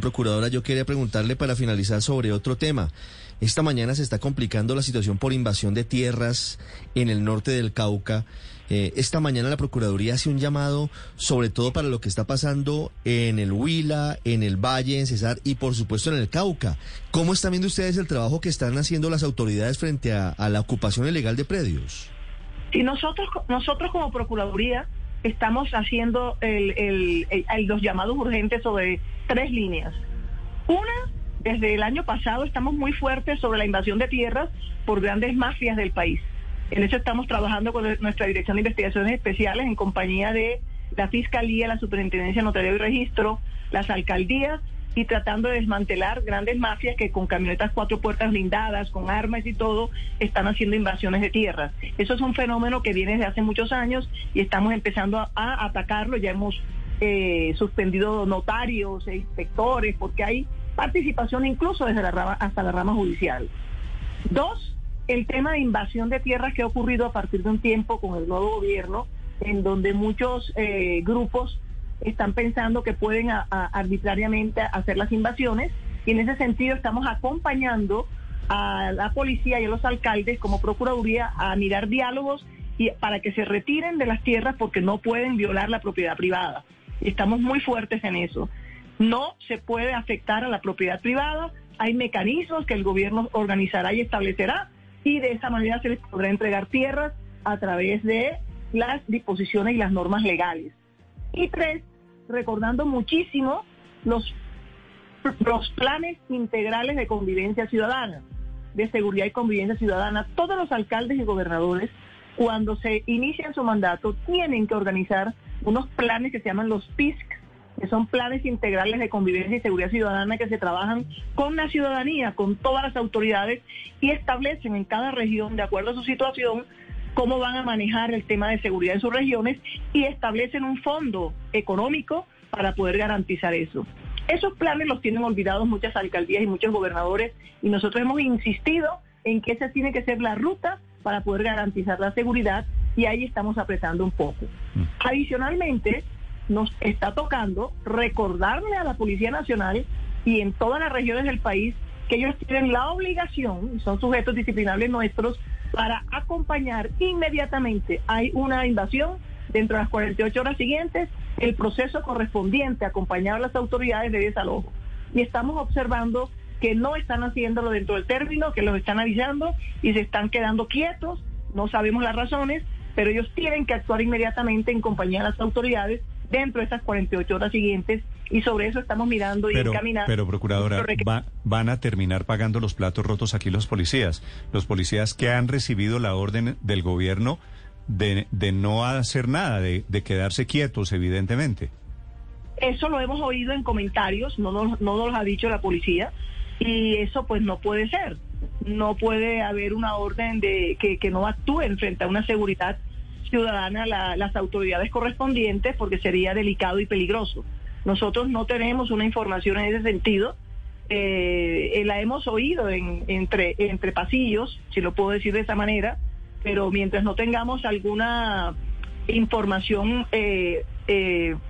Procuradora, yo quería preguntarle para finalizar sobre otro tema. Esta mañana se está complicando la situación por invasión de tierras en el norte del Cauca. Eh, esta mañana la Procuraduría hace un llamado sobre todo para lo que está pasando en el Huila, en el Valle, en Cesar y por supuesto en el Cauca. ¿Cómo están viendo ustedes el trabajo que están haciendo las autoridades frente a, la ocupación ilegal de predios? Y nosotros, nosotros como Procuraduría estamos haciendo los llamados urgentes sobre tres líneas. Una, desde el año pasado estamos muy fuertes sobre la invasión de tierras por grandes mafias del país. En eso estamos trabajando con nuestra Dirección de Investigaciones Especiales en compañía de la Fiscalía, la Superintendencia de Notario y Registro, las alcaldías y tratando de desmantelar grandes mafias que con camionetas cuatro puertas blindadas, con armas y todo, están haciendo invasiones de tierras. Eso es un fenómeno que viene desde hace muchos años y estamos empezando a, atacarlo. Ya hemos eh, suspendido notarios e inspectores porque hay participación incluso desde la rama, hasta la rama judicial. Dos, el tema de invasión de tierras que ha ocurrido a partir de un tiempo con el nuevo gobierno, en donde muchos eh, grupos están pensando que pueden arbitrariamente hacer las invasiones y en ese sentido estamos acompañando a la policía y a los alcaldes como Procuraduría a mirar diálogos y para que se retiren de las tierras porque no pueden violar la propiedad privada. Estamos muy fuertes en eso. No se puede afectar a la propiedad privada, hay mecanismos que el gobierno organizará y establecerá y de esa manera se les podrá entregar tierras a través de las disposiciones y las normas legales. Y tres, recordando muchísimo los, los planes integrales de convivencia ciudadana, de seguridad y convivencia ciudadana. Todos los alcaldes y gobernadores, cuando se inician su mandato, tienen que organizar unos planes que se llaman los PISC, que son planes integrales de convivencia y seguridad ciudadana que se trabajan con la ciudadanía, con todas las autoridades y establecen en cada región, de acuerdo a su situación, cómo van a manejar el tema de seguridad en sus regiones y establecen un fondo económico para poder garantizar eso. Esos planes los tienen olvidados muchas alcaldías y muchos gobernadores y nosotros hemos insistido en que esa tiene que ser la ruta para poder garantizar la seguridad y ahí estamos apretando un poco. Mm. Adicionalmente, nos está tocando recordarle a la Policía Nacional y en todas las regiones del país que ellos tienen la obligación, son sujetos disciplinables nuestros, para acompañar inmediatamente. Hay una invasión dentro de las 48 horas siguientes, el proceso correspondiente, acompañar a las autoridades de desalojo. Y estamos observando que no están haciéndolo dentro del término, que los están avisando y se están quedando quietos, no sabemos las razones, pero ellos tienen que actuar inmediatamente en compañía de las autoridades dentro de esas 48 horas siguientes y sobre eso estamos mirando y pero, encaminando. Pero, procuradora, van a terminar pagando los platos rotos aquí los policías. Los policías que han recibido la orden del gobierno de, de no hacer nada, de, de, quedarse quietos, evidentemente. Eso lo hemos oído en comentarios, no nos, no nos lo ha dicho la policía, y eso pues no puede ser. No puede haber una orden de que, que no actúen frente a una seguridad ciudadana las autoridades correspondientes porque sería delicado y peligroso. Nosotros no tenemos una información en ese sentido. Eh, eh, la hemos oído en, entre, entre pasillos, si lo puedo decir de esa manera, pero mientras no tengamos alguna información eh,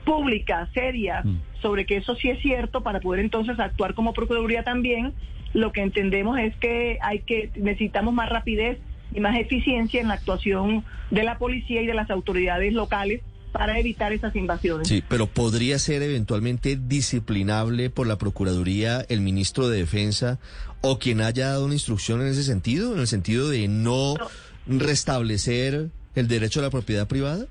pública, seria, mm. sobre que eso sí es cierto, para poder entonces actuar como Procuraduría también, lo que entendemos es que hay que necesitamos más rapidez y más eficiencia en la actuación de la policía y de las autoridades locales para evitar esas invasiones. Sí, pero podría ser eventualmente disciplinable por la Procuraduría el ministro de Defensa o quien haya dado una instrucción en ese sentido, en el sentido de no, restablecer el derecho a la propiedad privada.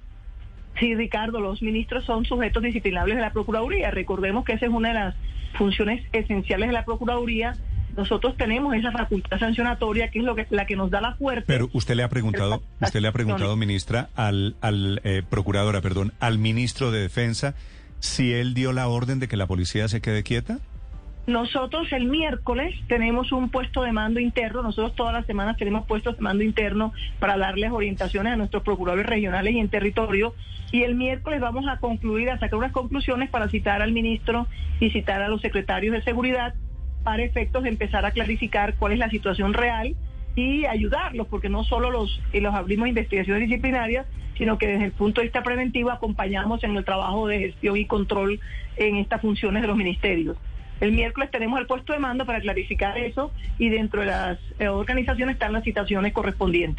Sí, Ricardo, los ministros son sujetos disciplinables de la Procuraduría. Recordemos que esa es una de las funciones esenciales de la Procuraduría nosotros tenemos esa facultad sancionatoria que es lo que la que nos da la fuerza. Pero usted le ha preguntado, usted le ha preguntado, ministra, al, al eh, procuradora, perdón, al ministro de Defensa, si él dio la orden de que la policía se quede quieta. Nosotros el miércoles tenemos un puesto de mando interno, nosotros todas las semanas tenemos puestos de mando interno para darles orientaciones a nuestros procuradores regionales y en territorio y el miércoles vamos a concluir, a sacar unas conclusiones para citar al ministro y citar a los secretarios de seguridad para efectos de empezar a clarificar cuál es la situación real y ayudarlos, porque no solo los, eh, los abrimos investigaciones disciplinarias, sino que desde el punto de vista preventivo acompañamos en el trabajo de gestión y control en estas funciones de los ministerios. El miércoles tenemos el puesto de mando para clarificar eso y dentro de las eh, organizaciones están las citaciones correspondientes.